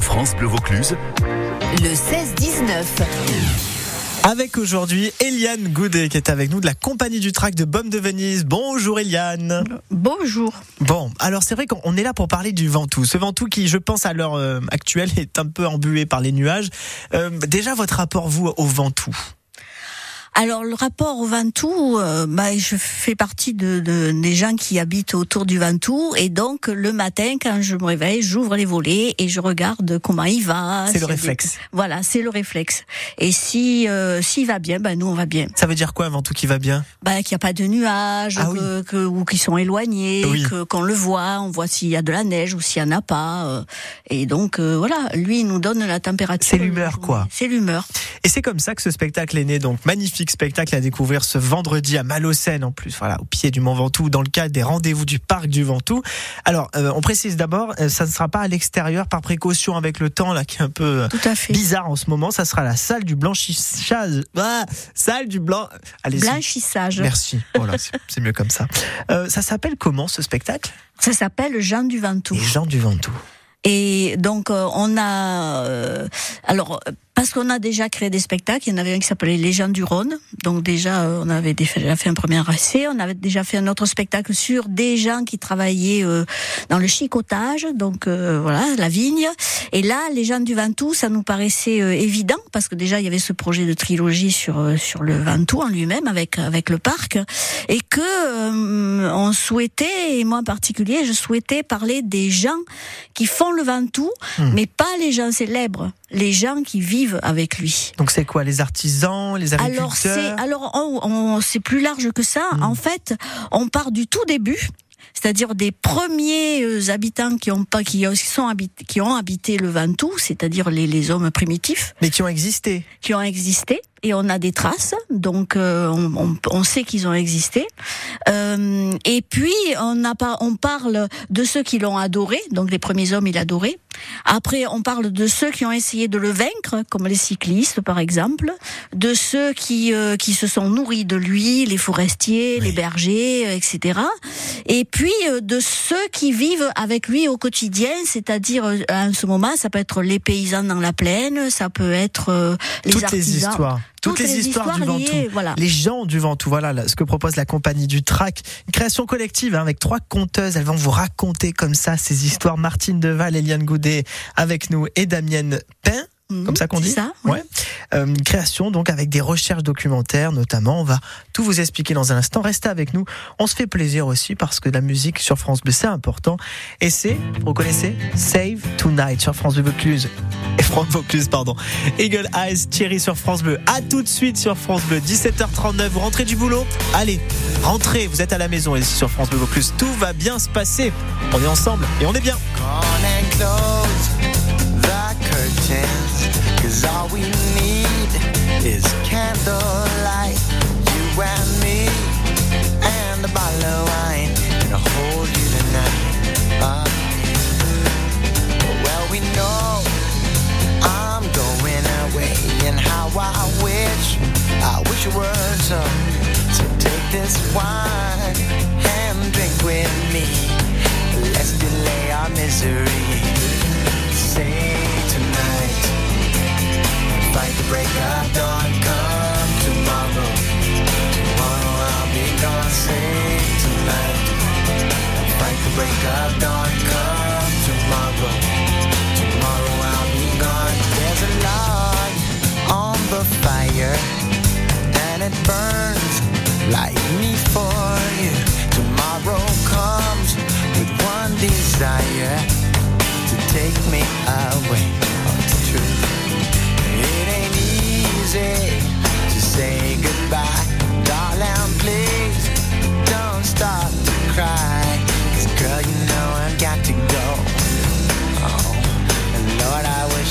France Bleu Vaucluse. Le 16-19. Avec aujourd'hui Eliane Goudet qui est avec nous de la compagnie du track de Baume de Venise. Bonjour Eliane. Bonjour. Bon, alors c'est vrai qu'on est là pour parler du Ventoux. Ce Ventoux qui, je pense, à l'heure euh, actuelle est un peu embué par les nuages. Euh, déjà, votre rapport, vous, au Ventoux? Alors le rapport au Ventoux, euh, bah, je fais partie de, de, des gens qui habitent autour du Ventoux et donc le matin quand je me réveille, j'ouvre les volets et je regarde comment il va. C'est le réflexe. Voilà, c'est le réflexe. Et si euh, s'il va bien, ben nous on va bien. Ça veut dire quoi un Ventoux qui va bien? Bah qu'il n'y a pas de nuages, Ah que, que- ou qui sont éloignés, Oui. que qu'on le voit, on voit s'il y a de la neige ou s'il y en a pas. euh, et donc euh, voilà, lui il nous donne la température. C'est l'humeur, quoi. C'est l'humeur. Et c'est comme ça que ce spectacle est né. Donc magnifique spectacle à découvrir ce vendredi à Malocène en plus, voilà, au pied du Mont Ventoux, dans le cadre des rendez-vous du parc du Ventoux. Alors, euh, on précise d'abord, euh, ça ne sera pas à l'extérieur par précaution avec le temps là qui est un peu euh, Tout à fait. bizarre en ce moment. Ça sera la salle du blanchissage. Ah, salle du blanc. Allez. Blanchissage. Merci. Voilà, c'est- c'est mieux comme ça. Euh, ça s'appelle comment ce spectacle? Ça s'appelle Jean du Ventoux. Les gens du Ventoux. Et donc euh, on a euh, alors parce qu'on a déjà créé des spectacles, il y en avait un qui s'appelait Les gens du Rhône. Donc déjà euh, on avait déjà fait un premier essai, on avait déjà fait un autre spectacle sur des gens qui travaillaient euh, dans le chicotage, donc euh, voilà, la vigne. Et là, Les gens du Ventoux, ça nous paraissait évident parce que déjà il y avait ce projet de trilogie sur sur le Ventoux en lui-même avec avec le parc et que euh, on souhaitait et moi en particulier, je souhaitais parler des gens qui font le Ventoux, Hmm. mais pas les gens célèbres, les gens qui vivent avec lui. Donc c'est quoi Les artisans, les agriculteurs Alors c'est alors on, on- c'est plus large que ça. Hmm. En fait, on part du tout début. C'est-à-dire des premiers euh, habitants qui ont pas qui sont habit- qui ont habité le Ventoux, c'est-à-dire les, les hommes primitifs Mais qui ont existé. qui ont existé et on a des traces, donc euh, on, on- on sait qu'ils ont existé. Euh, et puis on, a pas, on parle de ceux qui l'ont adoré, donc les premiers hommes ils l'adoraient. Après on parle de ceux qui ont essayé de le vaincre, comme les cyclistes par exemple, de ceux qui euh, qui se sont nourris de lui, les forestiers, Oui. les bergers, euh, etc. Et puis euh, de ceux qui vivent avec lui au quotidien, c'est-à-dire euh, à ce moment ça peut être les paysans dans la plaine, ça peut être euh, les Toutes artisans. les histoires. Toutes, les, histoires, du Ventoux. voilà. Les gens du Ventoux, voilà là, ce que propose la compagnie du Trac. Une création collective hein, avec trois conteuses. Elles vont vous raconter comme ça ces histoires. Martine Deval, Eliane Goudet avec nous et Damienne Pain. Mhm, Comme ça qu'on dit c'est ça, oui. Ouais. Euh, une création donc avec des recherches documentaires notamment. On va tout vous expliquer dans un instant. Restez avec nous. On se fait plaisir aussi parce que la musique sur France Bleu c'est important. Et c'est, vous connaissez, Save Tonight sur France Bleu Vaucluse. Et France Vaucluse, pardon. Eagle Eyes, Thierry sur France Bleu. À tout de suite sur France Bleu. 17h39. Vous rentrez du boulot? Allez, rentrez. Vous êtes à la maison ici sur France Bleu Vaucluse. Tout va bien se passer. On est ensemble et on est bien. All we need is candlelight. You and fight the break of dawn. Come tomorrow, tomorrow I'll be gone. Say tonight, fight the break of dawn. Come tomorrow, tomorrow I'll be gone. There's a log on the fire, and it burns like me for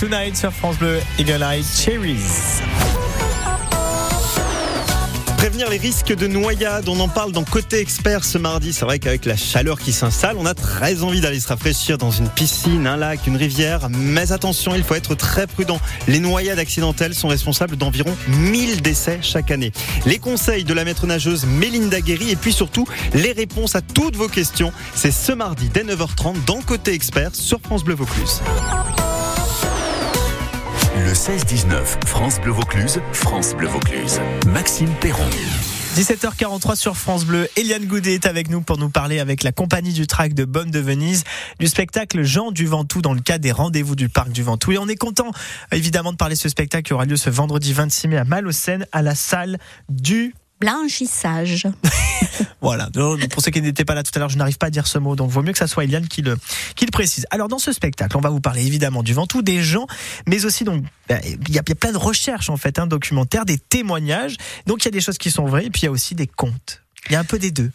Tonight sur France Bleu, Eagle Eye Cherries. Prévenir les risques de noyade, on en parle dans Côté Expert ce mardi. C'est vrai qu'avec la chaleur qui s'installe, on a très envie d'aller se rafraîchir dans une piscine, un lac, une rivière. Mais attention, il faut être très prudent. Les noyades accidentelles sont responsables d'environ 1000 décès chaque année. Les conseils de la maître nageuse Mélinda Guéry et puis surtout les réponses à toutes vos questions. C'est ce mardi dès 9h30 dans Côté Expert sur France Bleu Vaucluse. Le 16-19, France Bleu Vaucluse, France Bleu Vaucluse. Maxime Perron. 17h43 sur France Bleu. Eliane Goudet est avec nous pour nous parler avec la compagnie du track de Bonne de Venise du spectacle Jean du Ventoux dans le cadre des rendez-vous du parc du Ventoux. Et on est content évidemment de parler de ce spectacle qui aura lieu ce vendredi 26 mai à Malocène à la salle du Blanchissage. Voilà. Pour ceux qui n'étaient pas là tout à l'heure, je n'arrive pas à dire ce mot, donc vaut mieux que ça soit Eliane qui le, qui le précise. Alors, dans ce spectacle, on va vous parler évidemment du Ventoux, des gens, mais aussi donc, ben, il y, a, plein de recherches en fait, hein, documentaires, des témoignages. Donc, il y a des choses qui sont vraies, et puis il y a aussi des contes. Il y a un peu des deux.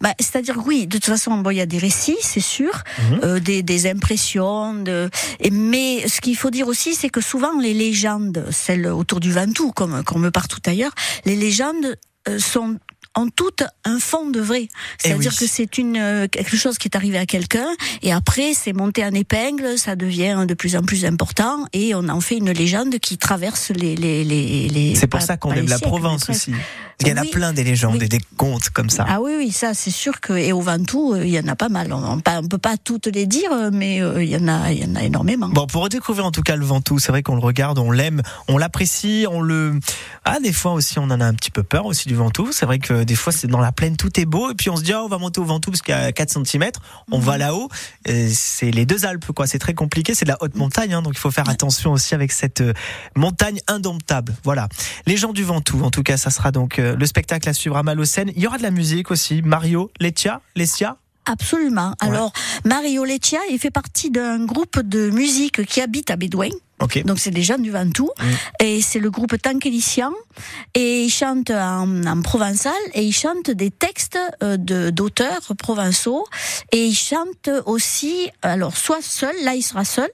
Bah, C'est-à-dire oui, de toute façon, bon, il y a des récits, c'est sûr, Mhm. euh, des, des impressions, de... et, mais ce qu'il faut dire aussi, c'est que souvent les légendes, celles autour du Ventoux, comme, comme partout ailleurs, les légendes euh, sont en toutes un fond de vrai. C'est-à-dire oui. que c'est une euh, quelque chose qui est arrivé à quelqu'un et après c'est monté en épingle, ça devient de plus en plus important et on en fait une légende qui traverse les les les. les C'est pour ça qu'on aime la Provence aussi. Il y en a Oui. plein des légendes Oui. et des contes comme ça. Ah oui, oui, ça c'est sûr que et au Ventoux, euh, il y en a pas mal. On, on peut pas toutes les dire, mais euh, il y en a, il y en a énormément. Bon, pour redécouvrir en tout cas le Ventoux, c'est vrai qu'on le regarde, on l'aime, on l'apprécie, on le. Ah, des fois aussi, on en a un petit peu peur aussi du Ventoux. C'est vrai que des fois, c'est dans la plaine, tout est beau, et puis on se dit, ah, on va monter au Ventoux parce qu'à 4 cm, on va là-haut. C'est les deux Alpes, quoi. C'est très compliqué, c'est de la haute montagne, hein, donc il faut faire attention aussi avec cette euh, montagne indomptable. Voilà. Les gens du Ventoux, en tout cas, ça sera donc euh, le spectacle à suivre à Malocène. Il y aura de la musique aussi. Mario, Letia, Lesia? Absolument. Alors Mario Leccia, il fait partie d'un groupe de musique qui habite à Bédouin. Donc c'est des gens du Ventoux Mm. et c'est le groupe Tankelician et ils chantent en, en provençal et ils chantent des textes euh, de d'auteurs provençaux et ils chantent aussi alors soit seul là il sera seul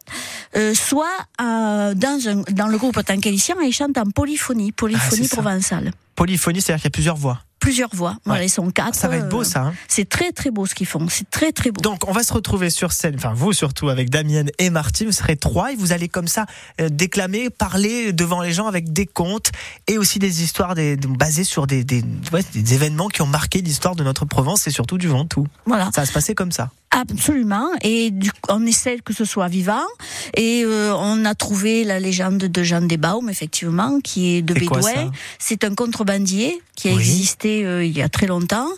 euh, soit euh, dans un dans le groupe Tankelician et ils chantent en polyphonie polyphonie Ah, ça. provençale Polyphonie, c'est-à-dire qu'il y a plusieurs voix. Plusieurs voix voilà Ouais. ils sont quatre Ça va être beau, euh, ça. Hein c'est très très beau ce qu'ils font c'est très très beau Donc, on va se retrouver sur scène, enfin vous surtout avec Damienne et Martine, vous serez trois et vous allez comme ça euh, déclamer, parler devant les gens avec des contes et aussi des histoires des, basées sur des, des, ouais, des événements qui ont marqué l'histoire de notre Provence et surtout du Ventoux. voilà Ça va se passer comme ça. Absolument, et du, on essaie que ce soit vivant. Et euh, on a trouvé la légende de Jean Desbaumes, effectivement, qui est de Bédouin. C'est un contrebandier qui a Oui. existé euh, il y a très longtemps,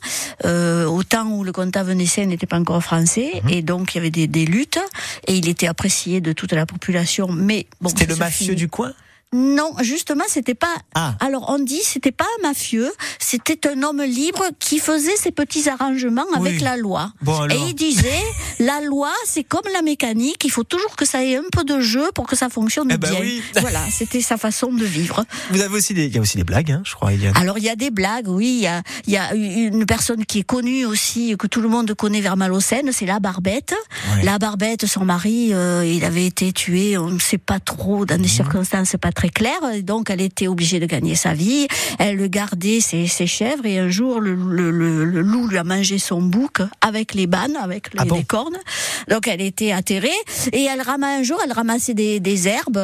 euh, au temps où le comptable vénitien n'était pas encore français, Mhm. et donc il y avait des, des luttes, et il était apprécié de toute la population. Mais bon, C'était le mafieux du coin? Non, justement, c'était pas. Ah. Alors on dit c'était pas un mafieux, c'était un homme libre qui faisait ses petits arrangements Oui. avec la loi. Bon. Et il disait la loi c'est comme la mécanique, il faut toujours que ça ait un peu de jeu pour que ça fonctionne Eh ben bien. oui. Voilà, c'était sa façon de vivre. Vous avez aussi des, il y a aussi des blagues, hein, je crois, Eliane. Alors il y a des blagues, oui, il y a, il y a une personne qui est connue aussi que tout le monde connaît vers Malocène, c'est la Barbette. La Barbette, son mari, euh, il avait été tué, on ne sait pas trop, dans des Mhm. circonstances pas très claires, et donc elle était obligée de gagner sa vie. Elle gardait ses, ses chèvres et un jour le, le, le, le loup lui a mangé son bouc avec les bannes, avec les, Ah bon? les cornes. Donc elle était atterrée et elle ramassait un jour, elle ramassait des, des herbes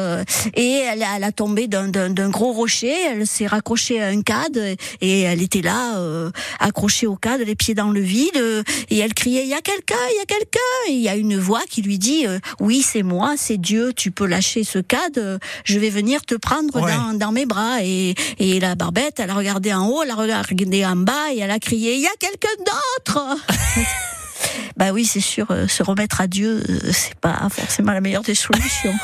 et elle, elle a tombé d'un- gros rocher. Elle s'est raccrochée à un cadre et elle était là euh, accrochée au cadre, les pieds dans le vide et elle criait il y a quelqu'un, il y a quelqu'un. Et il y a une voix qui lui dit euh, oui c'est moi, c'est Dieu, tu peux lâcher ce cadre, je vais venir te prendre Ouais. dans, dans mes bras. Et, et la barbette, elle a regardé en haut, elle a regardé en bas et elle a crié il y a quelqu'un d'autre. Bah oui, c'est sûr, euh, se remettre à Dieu, euh, c'est pas forcément la meilleure des solutions.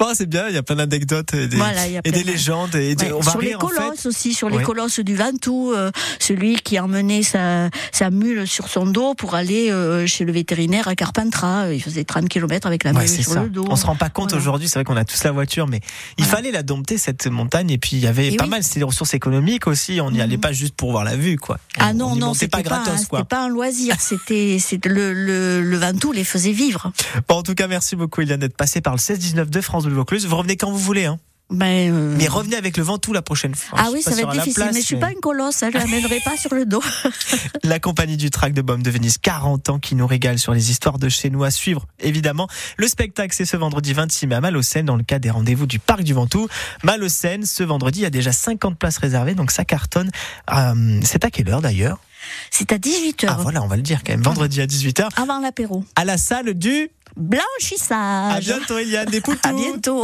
Bon, c'est bien, il y a plein d'anecdotes et des, Voilà, a et de- légendes. Et des- Ouais, on va sur les rire, en fait. colosses aussi, sur les colosses du Ventoux, euh, celui qui emmenait sa, sa mule sur son dos pour aller euh, chez le vétérinaire à Carpentras. Il faisait 30 km avec la Ouais, mule sur ça. le dos. On se rend pas compte Voilà. aujourd'hui, c'est vrai qu'on a tous la voiture, mais il Voilà. fallait la dompter cette montagne et puis il y avait Et pas oui. mal, c'était des ressources économiques aussi, on n'y Mhm. allait pas juste pour voir la vue quoi. Ah On- non, on non, c'était pas gratos c'était quoi. pas un loisir, c'était c'est le, le le Ventoux les faisait vivre. Bon, en tout cas, merci beaucoup, Eliane, d'être passée par le 16-19 de France Bleu Vaucluse. Vous revenez quand vous voulez, hein. Ben, euh, Mais revenez avec le Ventoux la prochaine fois. ah oui, ça va être difficile, place, mais je suis pas une colosse, hein, je l'amènerai pas sur le dos. La compagnie du Trac de Baume de Venise, 40 ans, qui nous régale sur les histoires de chez nous à suivre, évidemment. Le spectacle, c'est ce vendredi 26 mai à Malocène, dans le cadre des rendez-vous du Parc du Ventoux. Malocène, ce vendredi, il y a déjà 50 places réservées, donc ça cartonne. Euh, c'est à quelle heure d'ailleurs? C'est à 18h, Ah voilà, on va le dire quand même. Vendredi à 18h, avant l'apéro. à la salle du... Blanchissage. À bientôt, Eliane, des poutous À bientôt.